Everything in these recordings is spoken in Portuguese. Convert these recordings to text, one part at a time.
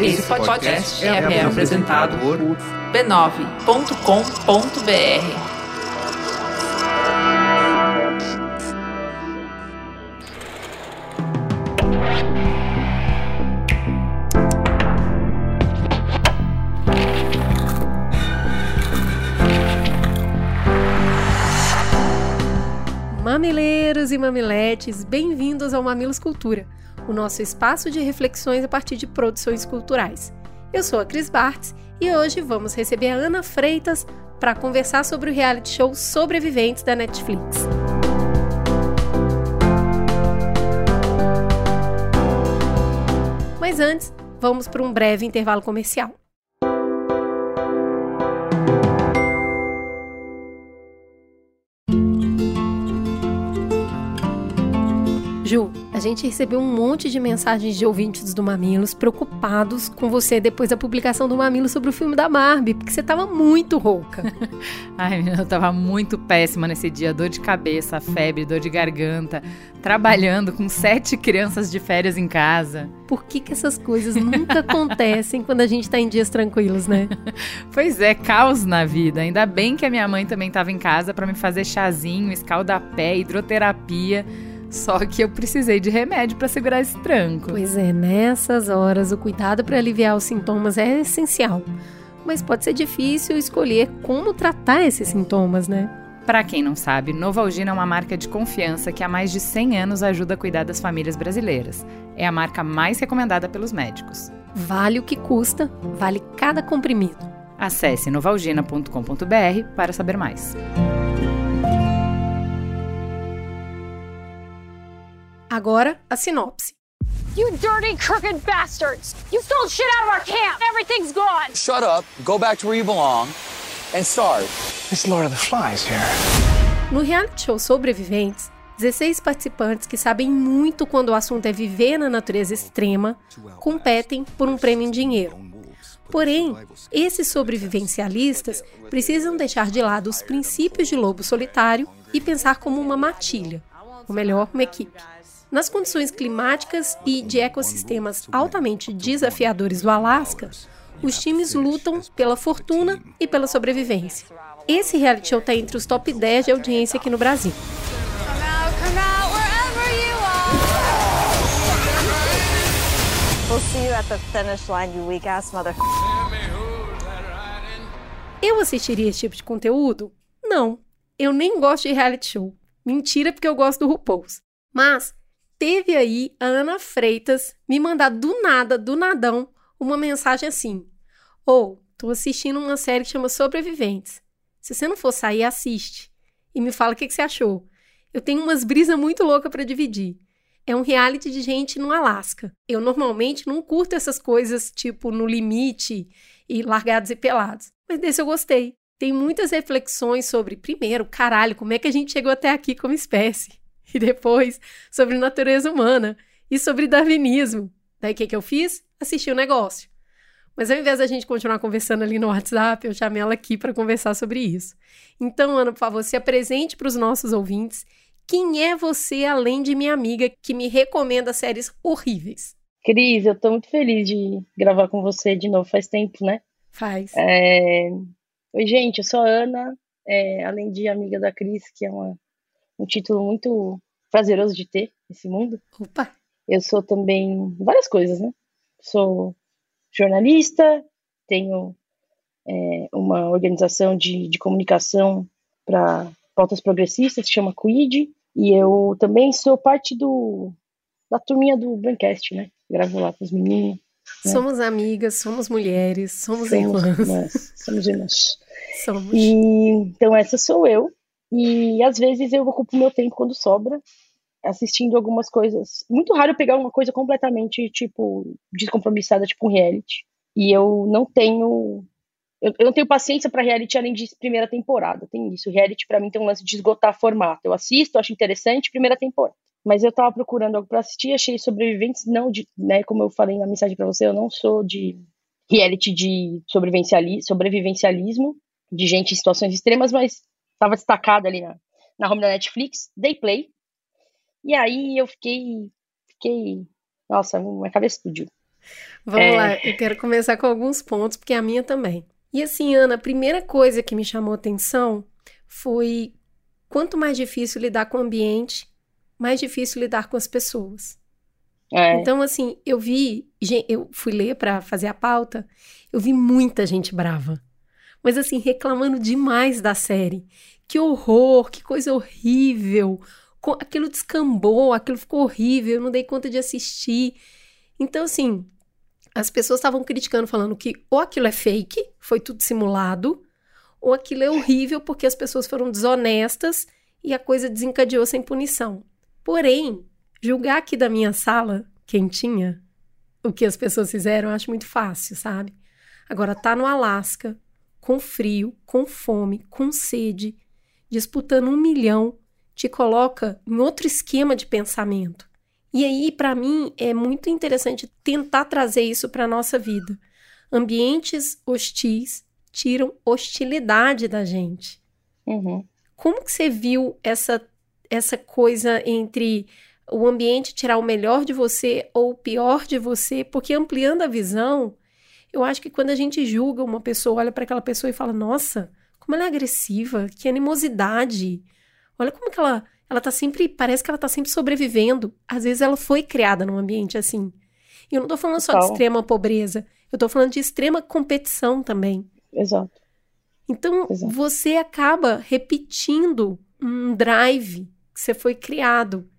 Esse podcast é, é apresentado por b9.com.br. Mamileiros e mamiletes, bem-vindos ao Mamilos Cultura, o nosso espaço de reflexões a partir de produções culturais. Eu sou a Cris Bartz e hoje vamos receber a Ana Freitas para conversar sobre o reality show Sobreviventes da Netflix. Mas antes, vamos para um breve intervalo comercial. Ju, a gente recebeu um monte de mensagens de ouvintes do Mamilos preocupados com você depois da publicação do Mamilo sobre o filme da Barbie, porque você tava muito rouca. Ai, eu tava muito péssima nesse dia, dor de cabeça, febre, dor de garganta, trabalhando com sete crianças de férias em casa. Por que que essas coisas nunca acontecem quando a gente tá em dias tranquilos, né? pois é, caos na vida. Ainda bem que a minha mãe também tava em casa para me fazer chazinho, escaldapé, hidroterapia só que eu precisei de remédio para segurar esse tranco. Pois é, nessas horas o cuidado para aliviar os sintomas é essencial. Mas pode ser difícil escolher como tratar esses sintomas, né? Para quem não sabe, Novalgina é uma marca de confiança que há mais de 100 anos ajuda a cuidar das famílias brasileiras. É a marca mais recomendada pelos médicos. Vale o que custa, vale cada comprimido. Acesse novalgina.com.br para saber mais. Agora, a sinopse. You dirty, crooked bastards! You stole shit out of our camp! Everything's gone! Shut up, go back to where you belong, and start. It's Lord of the Flies here. No reality show Sobreviventes, 16 participantes que sabem muito quando o assunto é viver na natureza extrema competem por um prêmio em dinheiro. Porém, esses sobrevivencialistas precisam deixar de lado os princípios de lobo solitário e pensar como uma matilha, ou melhor, uma equipe. Nas condições climáticas e de ecossistemas altamente desafiadores do Alasca, os times lutam pela fortuna e pela sobrevivência. Esse reality show está entre os top 10 de audiência aqui no Brasil. Eu assistiria esse tipo de conteúdo? Não. Eu nem gosto de reality show. Mentira, porque eu gosto do RuPaul's. Mas teve aí a Ana Freitas me mandar do nada, do nadão, uma mensagem assim: Ou, oh, tô assistindo uma série que chama Sobreviventes. Se você não for sair, assiste. E me fala o que, que você achou. Eu tenho umas brisas muito loucas para dividir. É um reality de gente no Alasca. Eu normalmente não curto essas coisas tipo no limite e largados e pelados. Mas desse eu gostei. Tem muitas reflexões sobre, primeiro, caralho, como é que a gente chegou até aqui como espécie? e depois sobre natureza humana e sobre darwinismo. Daí o que, que eu fiz? Assisti o negócio. Mas ao invés da gente continuar conversando ali no WhatsApp, eu chamei ela aqui para conversar sobre isso. Então, Ana, por favor, se apresente para os nossos ouvintes. Quem é você, além de minha amiga, que me recomenda séries horríveis? Cris, eu estou muito feliz de gravar com você de novo. Faz tempo, né? Faz. É... Oi, gente, eu sou a Ana, é, além de amiga da Cris, que é uma um título muito prazeroso de ter nesse mundo. Opa! Eu sou também várias coisas, né? Sou jornalista, tenho é, uma organização de, de comunicação para pautas progressistas, que chama Quid, e eu também sou parte do da turminha do Braincast, né? Gravo lá com os meninos. Né? Somos amigas, somos mulheres, somos, somos irmãs. irmãs. Somos irmãs. Somos. E, então, essa sou eu. E às vezes eu ocupo meu tempo quando sobra assistindo algumas coisas. Muito raro pegar uma coisa completamente, tipo, descompromissada, tipo um reality. E eu não tenho. Eu, eu não tenho paciência para reality além de primeira temporada. Tem isso. Reality para mim tem um lance de esgotar formato. Eu assisto, acho interessante, primeira temporada. Mas eu tava procurando algo para assistir, achei sobreviventes, não de, né, como eu falei na mensagem para você, eu não sou de reality de sobrevivencialismo, de gente em situações extremas, mas estava destacado ali na, na home da Netflix, Day Play. E aí eu fiquei, fiquei Nossa, uma cabeça estúdio. Vamos É. lá, eu quero começar com alguns pontos, porque a minha também. E assim, Ana, a primeira coisa que me chamou atenção foi quanto mais difícil lidar com o ambiente, mais difícil lidar com as pessoas. É, Então, assim, eu vi, eu fui ler para fazer a pauta, eu vi muita gente brava. Mas assim, reclamando demais da série. Que horror, que coisa horrível. Aquilo descambou, aquilo ficou horrível, eu não dei conta de assistir. Então, assim, as pessoas estavam criticando, falando que ou aquilo é fake, foi tudo simulado, ou aquilo é horrível porque as pessoas foram desonestas e a coisa desencadeou sem punição. Porém, julgar aqui da minha sala, quentinha, o que as pessoas fizeram, eu acho muito fácil, sabe? Agora, tá no Alasca, com frio, com fome, com sede, disputando um milhão, te coloca em outro esquema de pensamento. E aí, para mim, é muito interessante tentar trazer isso para nossa vida. Ambientes hostis tiram hostilidade da gente. uhum. Como que você viu essa, essa coisa entre o ambiente tirar o melhor de você ou o pior de você? Porque ampliando a visão, eu acho que quando a gente julga uma pessoa, olha para aquela pessoa e fala: Nossa, como ela é agressiva, que animosidade. Olha como que ela, ela tá sempre, parece que ela tá sempre sobrevivendo. Às vezes ela foi criada num ambiente assim. E eu não tô falando só de extrema pobreza, eu tô falando de extrema competição também. Exato. Então, Exato. você acaba repetindo um drive que você foi criado.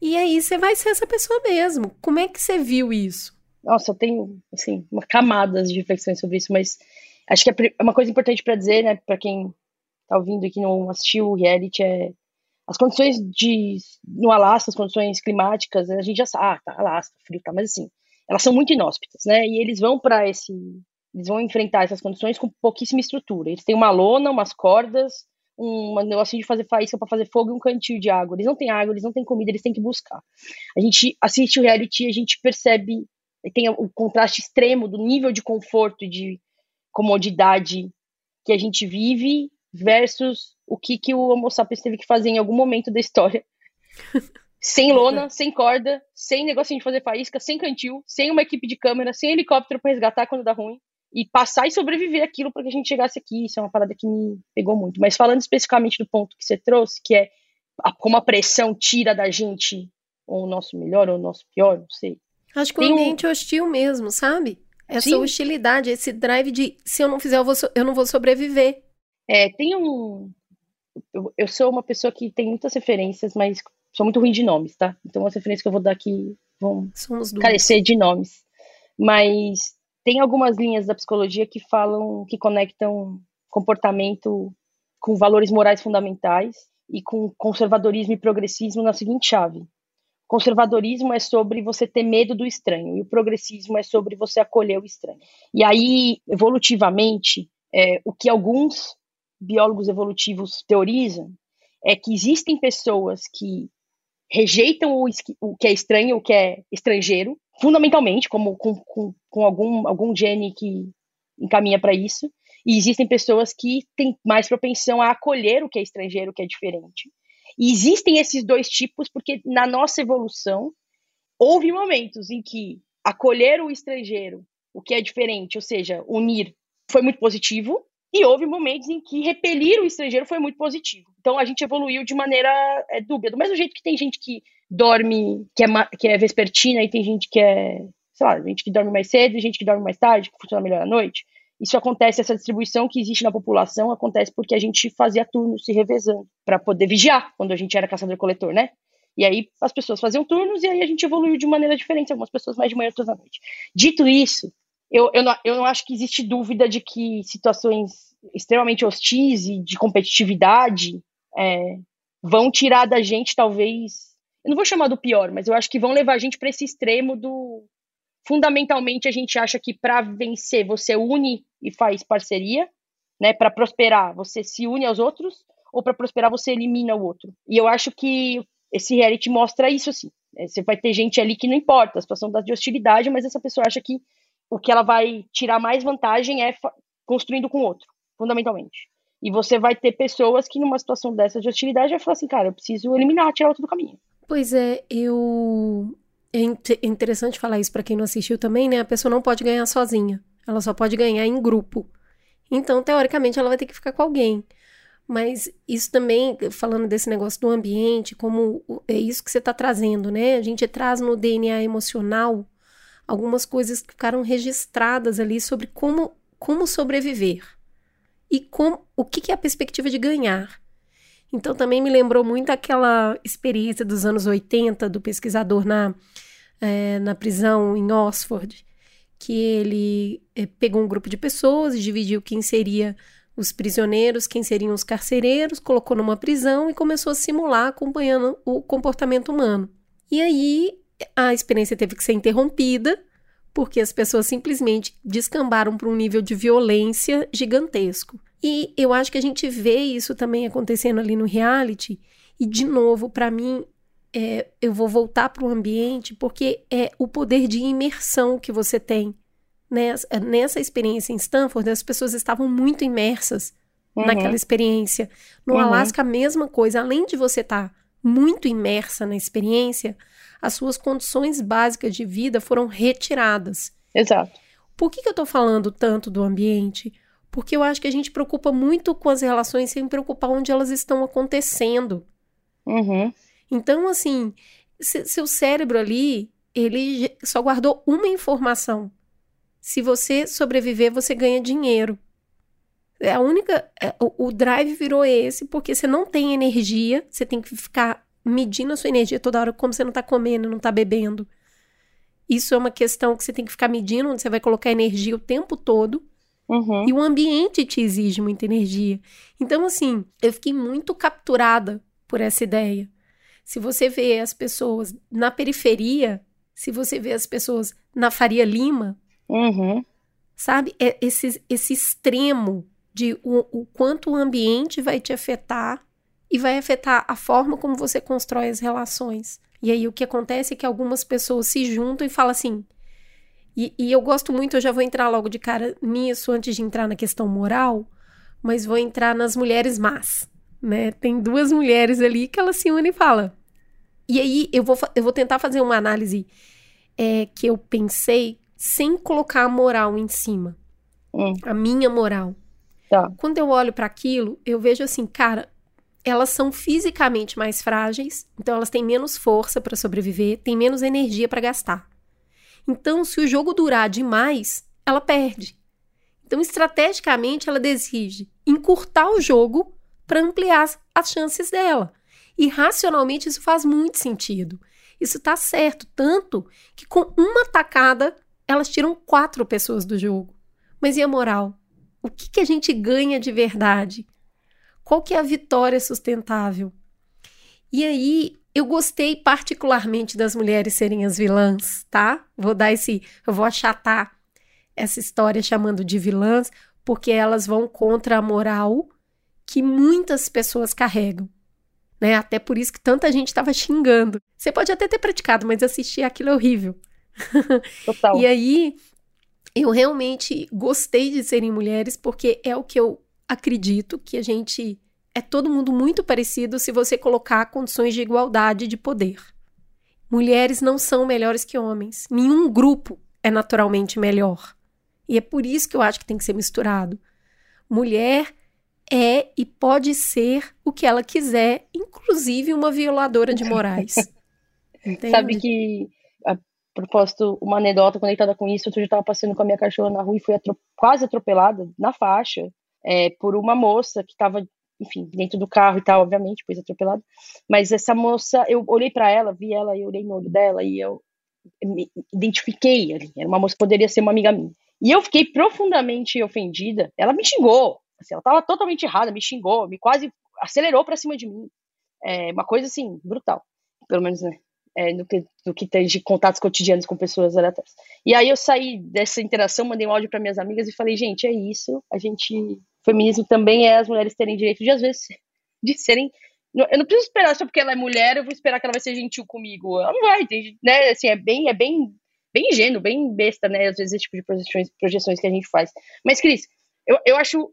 E aí você vai ser essa pessoa mesmo. Como é que você viu isso? Nossa, eu tenho, assim, uma camadas de reflexões sobre isso, mas acho que a pri- uma coisa importante para dizer, né, para quem tá ouvindo e que não assistiu o reality, é as condições de no Alasca, as condições climáticas, a gente já sabe, ah, tá, Alasca, frio, tá, mas assim, elas são muito inóspitas, né? E eles vão para esse, eles vão enfrentar essas condições com pouquíssima estrutura. Eles têm uma lona, umas cordas, um negocinho de fazer faísca para fazer fogo e um cantil de água. Eles não têm água, eles não têm comida, eles têm que buscar. A gente assiste o reality e a gente percebe tem o contraste extremo do nível de conforto de comodidade que a gente vive versus o que, que o Homo sapiens teve que fazer em algum momento da história. sem lona, sem corda, sem negocinho de fazer faísca, sem cantil, sem uma equipe de câmera, sem helicóptero para resgatar quando dá ruim. E passar e sobreviver aquilo para que a gente chegasse aqui. Isso é uma parada que me pegou muito. Mas falando especificamente do ponto que você trouxe, que é a- como a pressão tira da gente ou o nosso melhor ou o nosso pior, não sei. Acho que o um- ambiente hostil mesmo, sabe? Essa Sim. hostilidade, esse drive de se eu não fizer, eu, vou eu não vou sobreviver. É, tem um. Eu, eu sou uma pessoa que tem muitas referências, mas sou muito ruim de nomes, tá? Então as referências que eu vou dar aqui vão Somos duas. carecer de nomes. Mas tem algumas linhas da psicologia que falam, que conectam comportamento com valores morais fundamentais e com conservadorismo e progressismo na seguinte chave. Conservadorismo é sobre você ter medo do estranho e o progressismo é sobre você acolher o estranho. E aí, evolutivamente, é, o que alguns biólogos evolutivos teorizam é que existem pessoas que rejeitam o, o que é estranho, o que é estrangeiro, fundamentalmente, como com, com, com algum, algum gene que encaminha para isso, e existem pessoas que têm mais propensão a acolher o que é estrangeiro, o que é diferente. E existem esses dois tipos porque na nossa evolução houve momentos em que acolher o estrangeiro, o que é diferente, ou seja, unir, foi muito positivo, e houve momentos em que repelir o estrangeiro foi muito positivo. Então a gente evoluiu de maneira é, dúbia. Do mesmo jeito que tem gente que dorme, que é, que é vespertina, e tem gente que é, sei lá, gente que dorme mais cedo, gente que dorme mais tarde, que funciona melhor à noite. Isso acontece, essa distribuição que existe na população acontece porque a gente fazia turnos se revezando para poder vigiar quando a gente era caçador-coletor, né? E aí as pessoas faziam turnos e aí a gente evoluiu de maneira diferente, algumas pessoas mais de manhã, outras à noite. Dito isso, eu, eu, não, eu não acho que existe dúvida de que situações extremamente hostis e de competitividade é, vão tirar da gente, talvez. Eu não vou chamar do pior, mas eu acho que vão levar a gente para esse extremo do. Fundamentalmente, a gente acha que para vencer você une e faz parceria, né? Para prosperar, você se une aos outros, ou para prosperar, você elimina o outro. E eu acho que esse reality mostra isso, assim. É, Você vai ter gente ali que não importa, a situação de hostilidade, mas essa pessoa acha que o que ela vai tirar mais vantagem é construindo com o outro, fundamentalmente. E você vai ter pessoas que, numa situação dessa de hostilidade, vai falar assim, cara, eu preciso eliminar, tirar outro do caminho. Pois é, eu é interessante falar isso para quem não assistiu também, né? A pessoa não pode ganhar sozinha. Ela só pode ganhar em grupo. Então, teoricamente, ela vai ter que ficar com alguém. Mas isso também, falando desse negócio do ambiente, como é isso que você está trazendo, né? A gente traz no DNA emocional algumas coisas que ficaram registradas ali sobre como, como sobreviver e como, o que, que é a perspectiva de ganhar. Então também me lembrou muito aquela experiência dos anos 80 do pesquisador na, é, na prisão em Oxford, que ele é, pegou um grupo de pessoas e dividiu quem seria os prisioneiros, quem seriam os carcereiros, colocou numa prisão e começou a simular acompanhando o comportamento humano. E aí a experiência teve que ser interrompida porque as pessoas simplesmente descambaram para um nível de violência gigantesco. E eu acho que a gente vê isso também acontecendo ali no reality. E, de novo, para mim, é, eu vou voltar para o ambiente porque é o poder de imersão que você tem. Nessa, nessa experiência em Stanford, as pessoas estavam muito imersas uhum. naquela experiência. No uhum. Alasca, a mesma coisa. Além de você estar tá muito imersa na experiência, as suas condições básicas de vida foram retiradas. Exato. Por que, que eu estou falando tanto do ambiente? Porque eu acho que a gente preocupa muito com as relações sem preocupar onde elas estão acontecendo. Uhum. Então, assim, seu cérebro ali, ele só guardou uma informação. Se você sobreviver, você ganha dinheiro. É a única. É, o, o drive virou esse, porque você não tem energia, você tem que ficar medindo a sua energia toda hora, como você não tá comendo, não tá bebendo. Isso é uma questão que você tem que ficar medindo, onde você vai colocar energia o tempo todo. Uhum. E o ambiente te exige muita energia. Então, assim, eu fiquei muito capturada por essa ideia. Se você vê as pessoas na periferia, se você vê as pessoas na Faria Lima, uhum. sabe? É esse, esse extremo de o, o quanto o ambiente vai te afetar e vai afetar a forma como você constrói as relações. E aí o que acontece é que algumas pessoas se juntam e falam assim: e, e, eu gosto muito, eu já vou entrar logo de cara nisso antes de entrar na questão moral, mas vou entrar nas mulheres más, né? Tem duas mulheres ali que elas se unem e falam. E aí eu vou, eu vou tentar fazer uma análise é, que eu pensei sem colocar a moral em cima. Hum. A minha moral. Tá. Quando eu olho para aquilo, eu vejo assim, cara, elas são fisicamente mais frágeis, então elas têm menos força para sobreviver, têm menos energia para gastar. Então, se o jogo durar demais, ela perde. Então, estrategicamente, ela decide encurtar o jogo para ampliar as chances dela. E racionalmente isso faz muito sentido. Isso está certo, tanto que com uma tacada elas tiram quatro pessoas do jogo. Mas e a moral? O que, que a gente ganha de verdade? Qual que é a vitória sustentável? E aí eu gostei particularmente das mulheres serem as vilãs, tá? Vou dar esse. Eu vou achatar essa história chamando de vilãs, porque elas vão contra a moral que muitas pessoas carregam. Né? Até por isso que tanta gente estava xingando. Você pode até ter praticado, mas assistir aquilo é horrível. Total. e aí, eu realmente gostei de serem mulheres, porque é o que eu acredito que a gente é todo mundo muito parecido se você colocar condições de igualdade de poder. Mulheres não são melhores que homens. Nenhum grupo é naturalmente melhor. E é por isso que eu acho que tem que ser misturado. Mulher é e pode ser o que ela quiser, inclusive uma violadora de morais. Sabe que, a propósito, uma anedota conectada com isso, outro dia eu estava passando com a minha cachorra na rua e fui quase atropelada na faixa é, por uma moça que estava enfim, dentro do carro e tal, obviamente, depois atropelado. Mas essa moça, eu olhei para ela, vi ela e olhei no olho dela e eu me identifiquei ali. Era uma moça poderia ser uma amiga minha. E eu fiquei profundamente ofendida. Ela me xingou. Assim, ela estava totalmente errada, me xingou, me quase acelerou para cima de mim. É uma coisa assim, brutal. Pelo menos, né? É, no, que, no que tem de contatos cotidianos com pessoas aleatórias. E aí eu saí dessa interação, mandei um áudio para minhas amigas e falei, gente, é isso. A gente feminismo também é as mulheres terem direito de, às vezes, de serem. Eu não preciso esperar só porque ela é mulher, eu vou esperar que ela vai ser gentil comigo. Ela não vai, né? Assim, é bem, é bem, bem ingênuo, bem besta, né? Às vezes esse tipo de projeções, projeções que a gente faz. Mas, Cris, eu, eu acho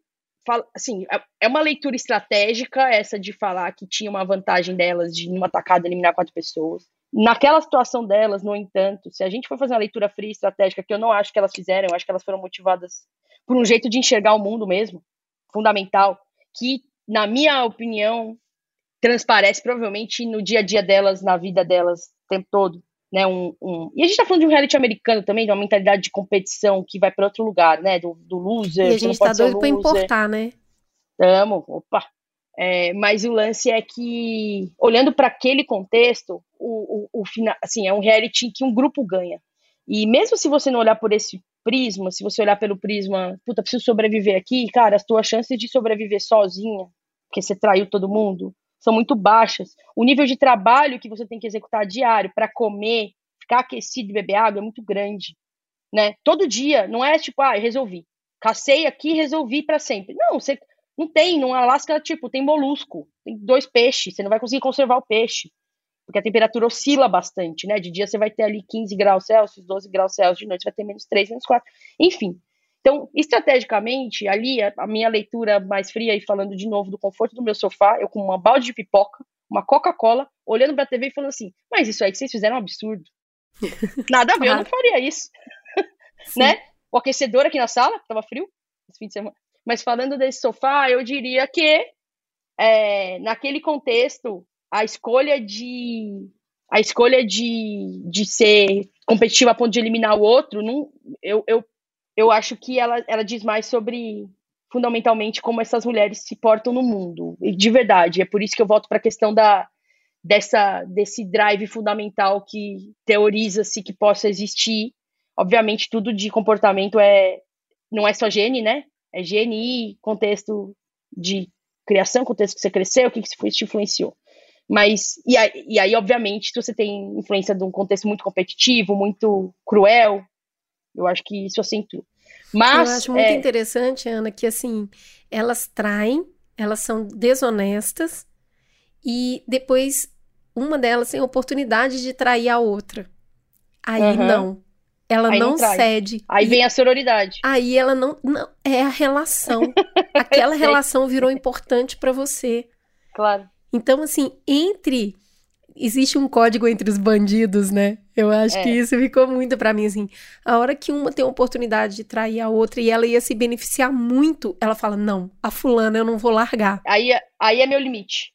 assim, é, é uma leitura estratégica essa de falar que tinha uma vantagem delas de numa tacada eliminar quatro pessoas. Naquela situação delas, no entanto, se a gente for fazer uma leitura fria e estratégica, que eu não acho que elas fizeram, eu acho que elas foram motivadas por um jeito de enxergar o mundo mesmo, fundamental, que, na minha opinião, transparece provavelmente no dia a dia delas, na vida delas, o tempo todo. Né, um, um... E a gente tá falando de um reality americano também, de uma mentalidade de competição que vai para outro lugar, né? Do, do loser. E a gente tá doido pra importar, né? Tamo, opa. É, mas o lance é que, olhando para aquele contexto, o, o, o final, assim, é um reality que um grupo ganha. E mesmo se você não olhar por esse prisma, se você olhar pelo prisma, puta, preciso sobreviver aqui, cara, as tuas chances de sobreviver sozinha, porque você traiu todo mundo, são muito baixas. O nível de trabalho que você tem que executar diário para comer, ficar aquecido e beber água é muito grande, né? Todo dia, não é tipo, ah, resolvi. Cacei aqui, resolvi para sempre. Não, você não tem, no Alasca, tipo, tem molusco, tem dois peixes, você não vai conseguir conservar o peixe, porque a temperatura oscila bastante, né? De dia você vai ter ali 15 graus Celsius, 12 graus Celsius, de noite você vai ter menos 3, menos 4, enfim. Então, estrategicamente, ali, a, minha leitura mais fria, e falando de novo do conforto do meu sofá, eu com uma balde de pipoca, uma Coca-Cola, olhando pra TV e falando assim, mas isso aí que vocês fizeram é um absurdo. Nada a ver, eu não faria isso. né? O aquecedor aqui na sala, tava frio, esse fim de semana. Mas falando desse sofá, eu diria que, é, naquele contexto, a escolha de a escolha de, de ser competitiva a ponto de eliminar o outro, não, eu, eu eu acho que ela, ela diz mais sobre, fundamentalmente, como essas mulheres se portam no mundo. E de verdade, é por isso que eu volto para a questão da, dessa, desse drive fundamental que teoriza-se que possa existir. Obviamente, tudo de comportamento é não é só gene, né? É GNI, contexto de criação, contexto que você cresceu, o que, que te influenciou. Mas, e aí, e aí, obviamente, se você tem influência de um contexto muito competitivo, muito cruel, eu acho que isso acentua. Mas, eu acho muito é... interessante, Ana, que assim, elas traem, elas são desonestas e depois uma delas tem a oportunidade de trair a outra. Aí uhum. não. Ela aí não, não cede. Aí vem a sororidade. Aí ela não, não é a relação. Aquela relação virou importante para você. Claro. Então assim, entre existe um código entre os bandidos, né? Eu acho é. que isso ficou muito para mim, assim. A hora que uma tem a oportunidade de trair a outra e ela ia se beneficiar muito, ela fala: não, a fulana eu não vou largar. Aí, aí é meu limite.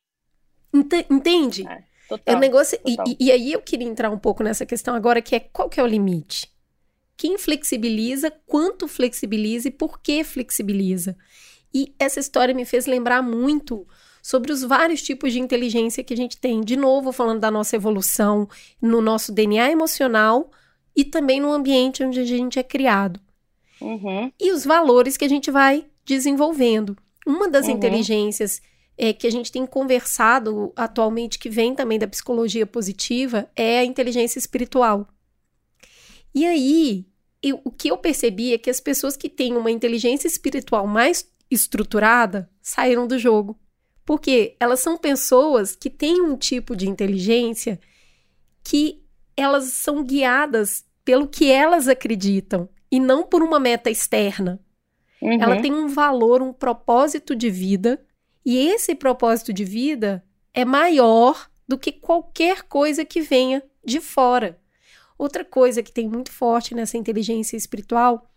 Ent entende? É, total, é um negócio. E, e, aí eu queria entrar um pouco nessa questão agora, que é qual que é o limite? Quem flexibiliza, quanto flexibiliza e por que flexibiliza? E essa história me fez lembrar muito sobre os vários tipos de inteligência que a gente tem. De novo, falando da nossa evolução no nosso DNA emocional e também no ambiente onde a gente é criado. Uhum. E os valores que a gente vai desenvolvendo. Uma das uhum. inteligências é, que a gente tem conversado atualmente, que vem também da psicologia positiva, é a inteligência espiritual. E aí, eu, o que eu percebi é que as pessoas que têm uma inteligência espiritual mais estruturada saíram do jogo. Porque elas são pessoas que têm um tipo de inteligência que elas são guiadas pelo que elas acreditam e não por uma meta externa. Uhum. Ela tem um valor, um propósito de vida, e esse propósito de vida é maior do que qualquer coisa que venha de fora. Outra coisa que tem muito forte nessa inteligência espiritual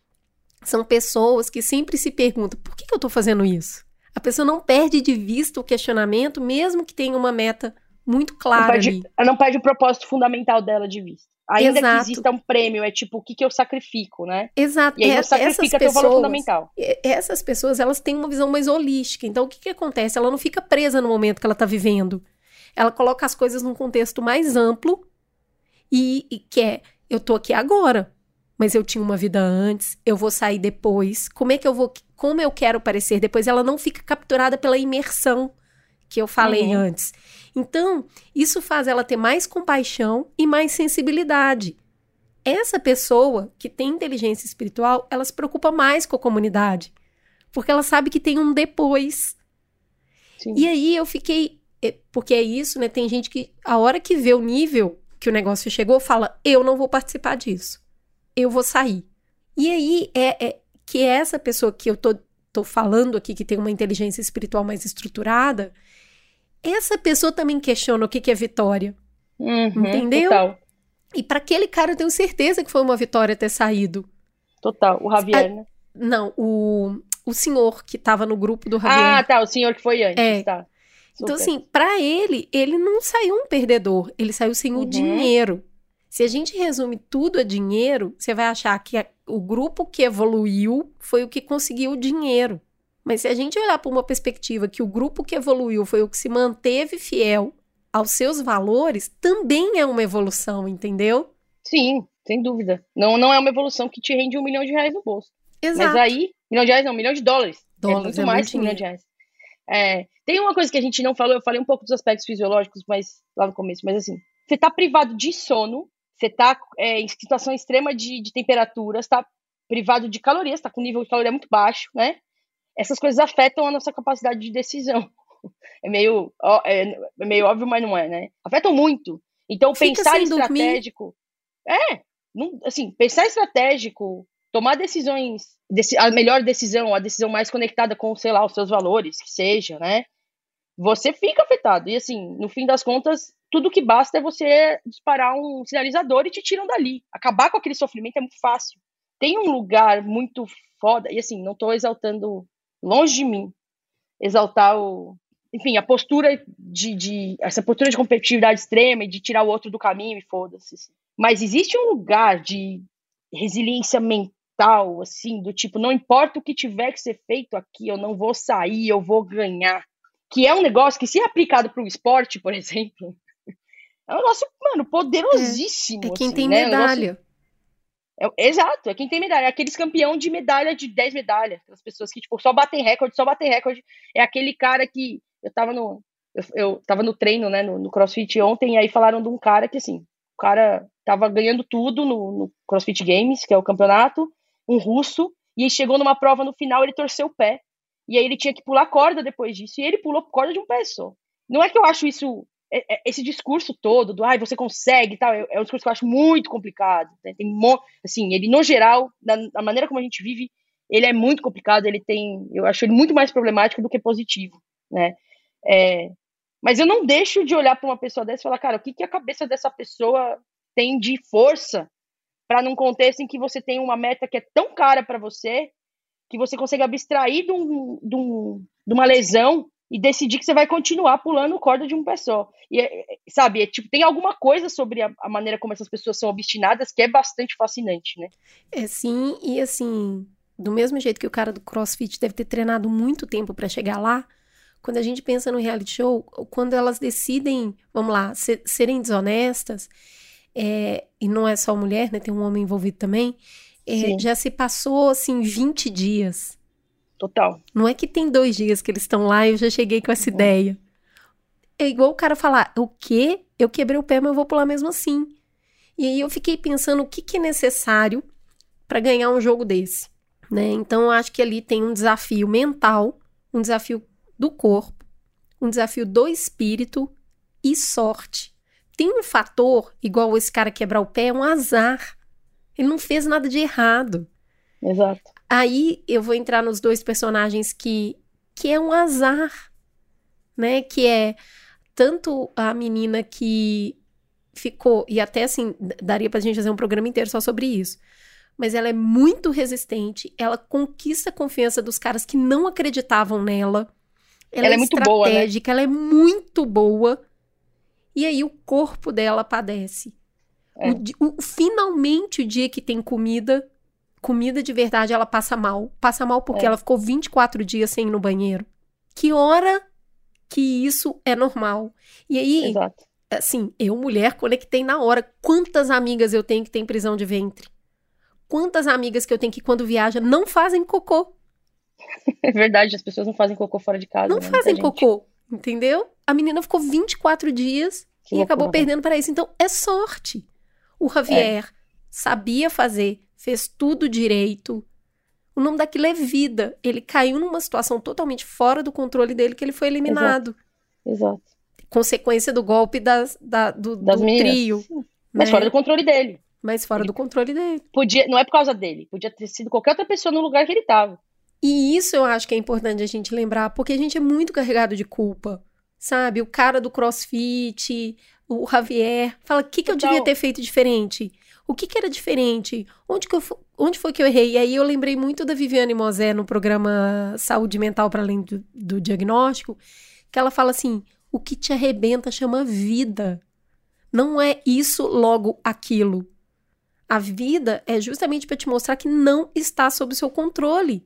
são pessoas que sempre se perguntam: por que, que eu estou fazendo isso? A pessoa não perde de vista o questionamento, mesmo que tenha uma meta muito clara não perde, ali. Ela não perde o propósito fundamental dela de vista. Ainda Exato. que exista um prêmio, é tipo, o que, que eu sacrifico, né? Exato. E aí é, sacrifica teu valor fundamental. Essas pessoas, elas têm uma visão mais holística. Então, o que, que acontece? Ela não fica presa no momento que ela está vivendo. Ela coloca as coisas num contexto mais amplo e, e que é, eu tô aqui agora, mas eu tinha uma vida antes, eu vou sair depois. Como é que eu vou como eu quero parecer depois, ela não fica capturada pela imersão que eu falei uhum. antes. Então, isso faz ela ter mais compaixão e mais sensibilidade. Essa pessoa que tem inteligência espiritual, ela se preocupa mais com a comunidade, porque ela sabe que tem um depois. Sim. E aí eu fiquei, é, porque é isso, né? Tem gente que a hora que vê o nível que o negócio chegou, fala: "Eu não vou participar disso. Eu vou sair". E aí é, é que essa pessoa que eu tô, tô falando aqui, que tem uma inteligência espiritual mais estruturada, essa pessoa também questiona o que, que é vitória. Uhum, Entendeu? Total. E pra aquele cara eu tenho certeza que foi uma vitória ter saído. Total. O Javier, né? Não, o, o senhor que tava no grupo do Ah, Javier. tá. O senhor que foi antes, É. tá. então, assim, pra ele, ele não saiu um perdedor, ele saiu sem o Uhum. dinheiro. Se a gente resume tudo a dinheiro, você vai achar que a- o grupo que evoluiu foi o que conseguiu o dinheiro. Mas se a gente olhar por uma perspectiva que o grupo que evoluiu foi o que se manteve fiel aos seus valores, também é uma evolução, entendeu? Sim, sem dúvida. Não, não é uma evolução que te rende um milhão de reais no bolso. Exato. Mas aí, milhão de reais não, milhão de dólares. Dólares, é muito é mais muito que um milhão de reais. É, tem uma coisa que a gente não falou, eu falei um pouco dos aspectos fisiológicos, mas lá no começo, mas assim, você tá privado de sono, você tá é, em situação extrema de, de temperaturas, tá privado de calorias, tá com nível de caloria muito baixo, né? Essas coisas afetam a nossa capacidade de decisão. É meio, ó, é, é meio óbvio, mas não é, né? Afetam muito. Então, Fica pensar sem dormir. estratégico. É, não, assim, pensar estratégico, tomar decisões, deci- a melhor decisão, a decisão mais conectada com, sei lá, os seus valores, que seja, né? Você fica afetado. E assim, no fim das contas, tudo que basta é você disparar um sinalizador e te tiram dali. Acabar com aquele sofrimento é muito fácil. Tem um lugar muito foda, e assim, não tô exaltando longe de mim exaltar o. Enfim, a postura de, de. Essa postura de competitividade extrema e de tirar o outro do caminho e foda-se. assim. Mas existe um lugar de resiliência mental, assim, do tipo, não importa o que tiver que ser feito aqui, eu não vou sair, eu vou ganhar. Que é um negócio que, se aplicado para o esporte, por exemplo, é um negócio, mano, poderosíssimo. É quem assim, tem né? Um negócio- medalha. é- exato, é quem tem medalha. É aqueles campeão de medalha de 10 medalhas. Aquelas pessoas que, tipo, só batem recorde, só batem recorde. É aquele cara que. Eu tava no. Eu, eu tava no treino, né, no, no CrossFit ontem, e aí falaram de um cara que, assim, o cara tava ganhando tudo no, no CrossFit Games, que é o campeonato, um russo, e aí chegou numa prova no final, ele torceu o pé. E aí ele tinha que pular corda depois disso, e ele pulou corda de um pé só. Não é que eu acho isso é- é- esse discurso todo do ai, você consegue tal, é, é um discurso que eu acho muito complicado. né? Tem assim, ele no geral, na, na maneira como a gente vive, ele é muito complicado, ele tem, eu acho ele muito mais problemático do que positivo, né? É, mas eu não deixo de olhar para uma pessoa dessa e falar, cara, o que, que a cabeça dessa pessoa tem de força para num contexto em que você tem uma meta que é tão cara para você que você consegue abstrair de, um, de, um, de uma lesão e decidir que você vai continuar pulando corda de um pé só. E, é- é- sabe, é, tipo, tem alguma coisa sobre a, a maneira como essas pessoas são obstinadas que é bastante fascinante, né? É sim, e assim, do mesmo jeito que o cara do CrossFit deve ter treinado muito tempo pra chegar lá, quando a gente pensa no reality show, quando elas decidem, vamos lá, se- serem desonestas, é, e não é só mulher, né? Tem um homem envolvido também, é, já se passou assim 20 dias. Total. Não é que tem dois dias que eles estão lá e eu já cheguei com essa ideia. É igual o cara falar, o quê? Eu quebrei o pé, mas eu vou pular mesmo assim. E aí eu fiquei pensando o que, que é necessário para ganhar um jogo desse, né? Então eu acho que ali tem um desafio mental, um desafio do corpo, um desafio do espírito e sorte. Tem um fator, igual esse cara quebrar o pé, é um azar. Ele não fez nada de errado. Exato. Aí eu vou entrar nos dois personagens que, que é um azar, né? Que é tanto a menina que ficou, e até assim, daria pra gente fazer um programa inteiro só sobre isso. Mas ela é muito resistente, ela conquista a confiança dos caras que não acreditavam nela. Ela, Ela é muito boa, né? estratégica, ela é muito boa. E aí o corpo dela padece. É. O o- finalmente o dia que tem comida, comida de verdade, ela passa mal. Passa mal porque É. ela ficou 24 dias sem ir no banheiro. Que hora que isso é normal? E aí, Exato. assim, eu, mulher, conectei na hora. Quantas amigas eu tenho que tem prisão de ventre? Quantas amigas que eu tenho que, quando viaja, não fazem cocô? É verdade, as pessoas não fazem cocô fora de casa. Não né? Fazem cocô, entendeu? A menina ficou 24 dias Que e acabou loucura. perdendo para isso. Então, é sorte. O Javier sabia fazer, fez tudo direito. O nome daquilo é vida. Ele caiu numa situação totalmente fora do controle dele que ele foi eliminado. Exato. Consequência do golpe das, da- do, Das do meninas. trio. Sim. Mas né? fora do controle dele. Mas fora do controle dele. Podia, não é por causa dele. Podia ter sido qualquer outra pessoa no lugar que ele tava. E isso eu acho que é importante a gente lembrar, porque a gente é muito carregado de culpa. sabe? O cara do crossfit, o Javier. Fala, o que, que eu devia ter feito diferente? O que, que era diferente? Onde, que eu, onde foi que eu errei? E aí eu lembrei muito da Viviane Mosé no programa Saúde Mental para Além do, do Diagnóstico, que ela fala assim: o que te arrebenta chama vida. Não é isso logo aquilo. A vida é justamente para te mostrar que não está sob seu controle.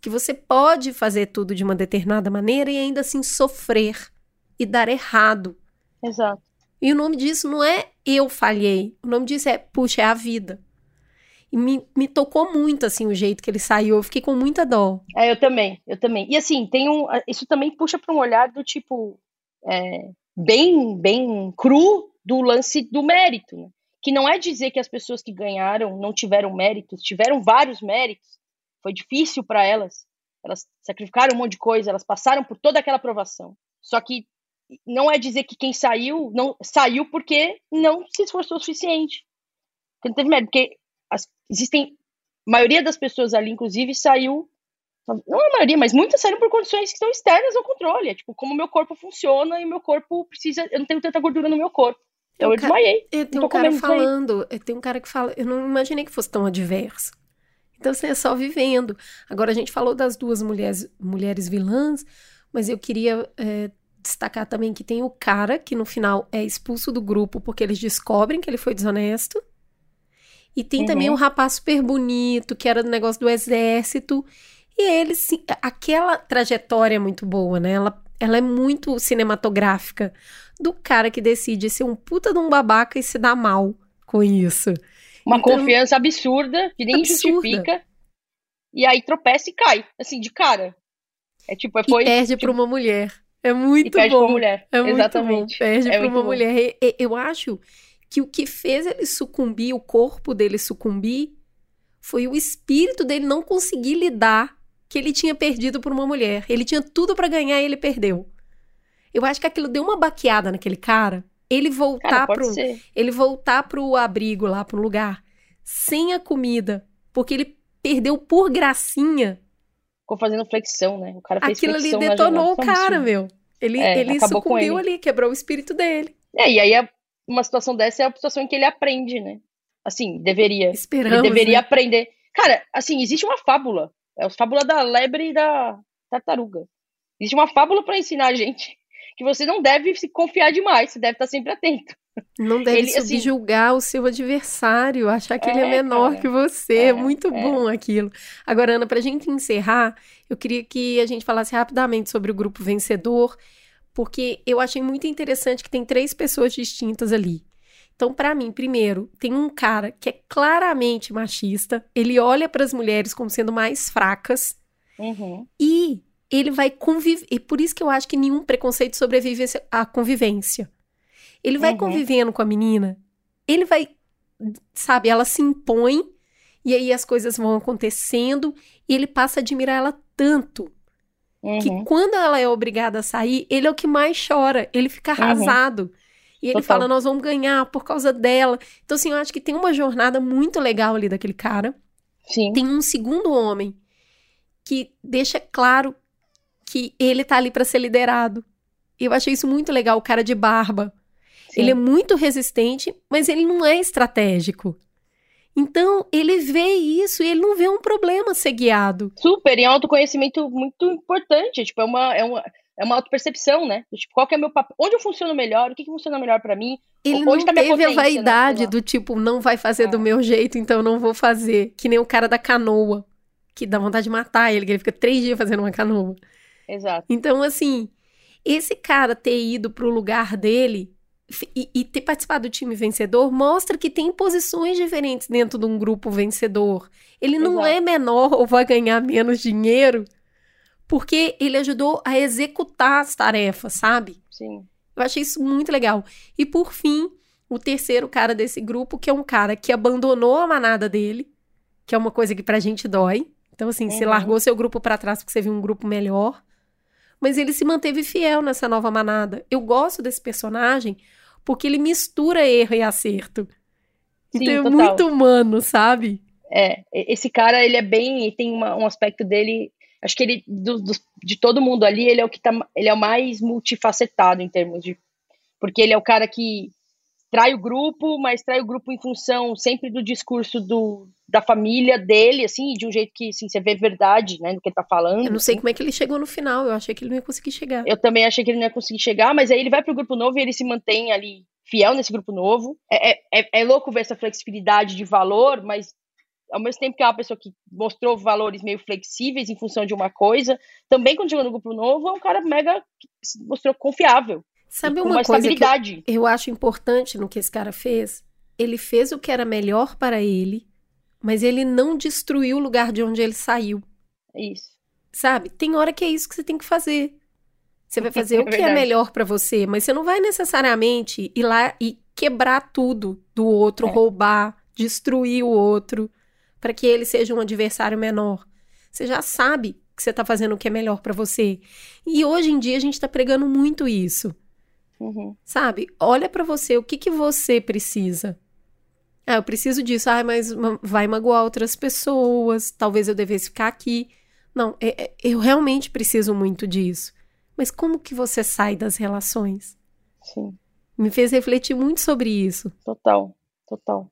Que você pode fazer tudo de uma determinada maneira e ainda assim sofrer e dar errado. Exato. E o nome disso não é eu falhei. O nome disso é, puxa, é a vida. E me, me tocou muito, assim, o jeito que ele saiu. Eu fiquei com muita dó. É, eu também, eu também. E assim, tem um, isso também puxa para um olhar do tipo é, bem, bem cru do lance do mérito, né? Que não é dizer que as pessoas que ganharam não tiveram méritos, tiveram vários méritos. Foi difícil para elas. Elas sacrificaram um monte de coisa, elas passaram por toda aquela aprovação. Só que não é dizer que quem saiu não saiu porque não se esforçou o suficiente. Porque não teve mérito, porque as- existem a maioria das pessoas ali, inclusive, saiu não a maioria, mas muitas saíram por condições que são externas ao controle. É tipo, como o meu corpo funciona e meu corpo precisa. Eu não tenho tanta gordura no meu corpo. Então eu ca- desmaiei. É, tem tô um cara falando, é, tem um cara que fala, eu não imaginei que fosse tão adverso. Então, assim, é só vivendo. Agora, a gente falou das duas mulheres, mulheres vilãs, mas eu queria é, destacar também que tem o cara que no final é expulso do grupo porque eles descobrem que ele foi desonesto. E tem também Uhum. um rapaz super bonito, que era do negócio do exército. E ele, sim, aquela trajetória é muito boa, né? Ela, ela é muito cinematográfica do cara que decide ser um puta de um babaca e se dar mal com isso. Uma Então- confiança absurda, que nem Absurda. justifica. E aí tropeça e cai, assim, de cara. É tipo, é, foi. e perde tipo, pra uma mulher. É e muito perde pra bom. mulher. É muito Exatamente. bom. Perde É pra uma bom. mulher. E- e- Eu acho que o que fez ele sucumbir, o corpo dele sucumbir, foi o espírito dele não conseguir lidar que ele tinha perdido por uma mulher. Ele tinha tudo pra ganhar e ele perdeu. Eu acho que aquilo deu uma baqueada naquele cara. Ele voltar Cara, pro, ser. ele voltar pro abrigo lá, pro lugar, sem a comida, porque ele perdeu por gracinha. Ficou fazendo flexão, né? O cara fez Aquilo ali flexão na detonou o cara, absurdo. meu. Ele, É, ele sucumbiu ele. ali, quebrou o espírito dele. É, e aí é- uma situação dessa é a situação em que ele aprende, né? Assim, deveria. Esperamos, Ele deveria né? aprender. Cara, assim, existe uma fábula. É a fábula da lebre e da tartaruga. Existe uma fábula pra ensinar a gente que você não deve se confiar demais, você deve estar sempre atento. Não deve Ele, assim- subjugar o seu adversário, achar que ele é É, menor cara. que você. É, É, muito é. bom aquilo. Agora, Ana, pra gente encerrar, eu queria que a gente falasse rapidamente sobre o grupo vencedor, porque eu achei muito interessante que tem três pessoas distintas ali. Então, pra mim, primeiro, tem um cara que é claramente machista, ele olha pras mulheres como sendo mais fracas, Uhum. e ele vai conviver. E por isso que eu acho que nenhum preconceito sobrevive à convivência. Ele vai Uhum. convivendo com a menina, ele vai, sabe, ela se impõe, e aí as coisas vão acontecendo, e ele passa a admirar ela tanto que Uhum. quando ela é obrigada a sair, ele é o que mais chora, ele fica arrasado. E ele Total. fala: Nós vamos ganhar por causa dela. Então, assim, eu acho que tem uma jornada muito legal ali daquele cara Sim. tem um segundo homem que deixa claro que ele tá ali pra ser liderado. E eu achei isso muito legal, o cara de barba. Sim. Ele é muito resistente, mas ele não é estratégico. Então, ele vê isso e ele não vê um problema ser guiado. Super, e é um autoconhecimento muito importante. Tipo, é uma, é uma, é uma autopercepção, né? Tipo, qual que é o meu papel? Onde eu funciono melhor? O que, que funciona melhor pra mim? Ele Onde não tá teve a né? vaidade lá. do tipo, não vai fazer do É. meu jeito, então não vou fazer. Que nem o cara da canoa, que dá vontade de matar ele, que ele fica três dias fazendo uma canoa. Exato. Então, assim, esse cara ter ido pro lugar dele e, e ter participado do time vencedor mostra que tem posições diferentes dentro de um grupo vencedor. Ele não Exato. é menor ou vai ganhar menos dinheiro porque ele ajudou a executar as tarefas, sabe? Sim. Eu achei isso muito legal. E por fim, o terceiro cara desse grupo, que é um cara que abandonou a manada dele, que é uma coisa que pra gente dói. Então, assim, você Uhum. largou seu grupo pra trás porque você viu um grupo melhor. Mas ele se manteve fiel nessa nova manada. Eu gosto desse personagem porque ele mistura erro e acerto. Sim, então é total. muito humano, sabe? É, esse cara, ele é bem, tem uma- um aspecto dele Acho que ele, do, do, de todo mundo ali, ele é o que tá, ele é o mais multifacetado em termos de. Porque ele é o cara que trai o grupo, mas trai o grupo em função sempre do discurso do, da família dele, assim, de um jeito que assim, você vê verdade, né, no que ele tá falando. Eu não sei assim. como é que ele chegou no final, eu achei que ele não ia conseguir chegar. Eu também achei que ele não ia conseguir chegar, mas aí ele vai pro grupo novo e ele se mantém ali fiel nesse grupo novo. É, é, é, é louco ver essa flexibilidade de valor, mas ao mesmo tempo que é uma pessoa que mostrou valores meio flexíveis em função de uma coisa, também quando chegou no grupo novo, é um cara mega que se mostrou confiável. Sabe uma uma coisa que estabilidade. eu acho importante no que esse cara fez? Ele fez o que era melhor para ele, mas ele não destruiu o lugar de onde ele saiu. Isso. Sabe? Tem hora que é isso que você tem que fazer. Você vai fazer É o que é verdade. melhor pra você, mas você não vai necessariamente ir lá e quebrar tudo do outro, É. roubar, destruir o outro, para que ele seja um adversário menor. Você já sabe que você tá fazendo o que é melhor pra você. E hoje em dia a gente tá pregando muito isso. Uhum. Sabe? Olha pra você, o que que você precisa? Ah, eu preciso disso. Ah, mas ma- vai magoar outras pessoas. Talvez eu devesse ficar aqui. Não, é- é- eu realmente preciso muito disso. Mas como que você sai das relações? Sim. Me fez refletir muito sobre isso. Total, total.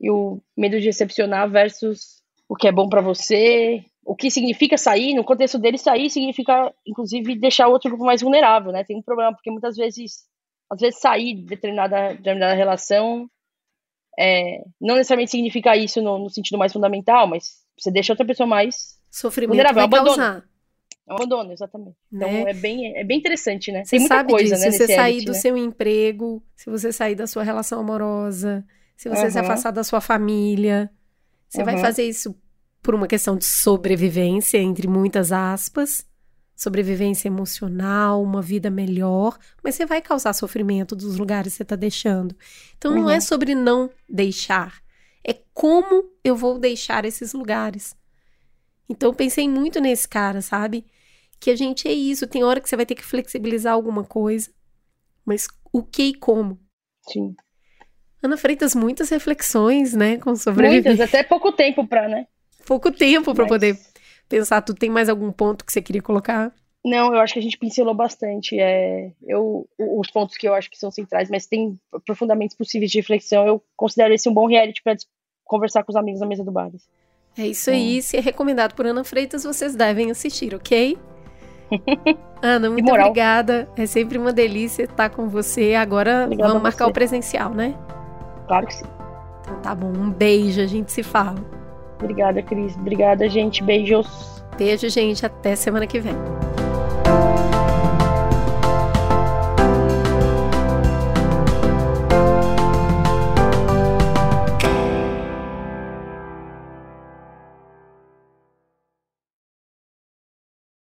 E o medo de decepcionar versus o que é bom pra você, o que significa sair, no contexto dele, sair significa, inclusive, deixar o outro grupo mais vulnerável, né? Tem um problema, porque muitas vezes, às vezes sair de determinada, determinada relação é, não necessariamente significa isso no, no sentido mais fundamental, mas você deixa outra pessoa mais. Sofrimento Vulnerável, vai abandono. causar. É abandono, exatamente. Então Né? é, bem, é bem interessante, né? Você Tem muita sabe coisa, disso. né? se você sair do né? seu emprego, se você sair da sua relação amorosa, se você se Aham. afastar da sua família, você vai Aham. fazer isso por uma questão de sobrevivência, entre muitas aspas, sobrevivência emocional, uma vida melhor, mas você vai causar sofrimento dos lugares que você está deixando. Então não Uhum. é sobre não deixar, é como eu vou deixar esses lugares. Então pensei muito nesse cara, sabe? Que a gente é isso, tem hora que você vai ter que flexibilizar alguma coisa, mas o que e como? Sim. Ana Freitas, muitas reflexões, né, com sobrevivência. Muitas, até pouco tempo pra, né? Pouco tempo para Mas- poder pensar. Tu tem mais algum ponto que você queria colocar? Não, eu acho que a gente pincelou bastante. É, eu, os pontos que eu acho que são centrais, mas tem aprofundamentos possíveis de reflexão. Eu considero esse um bom reality para conversar com os amigos na mesa do bar. É isso aí. Se é recomendado por Ana Freitas, vocês devem assistir, ok? Ana, muito obrigada. É sempre uma delícia estar com você. Agora Obrigada vamos marcar você. o presencial, né? Claro que sim. Então tá bom. Um beijo, a gente se fala. Obrigada, Cris. Obrigada, gente. Beijos. Beijo, gente. Até semana que vem.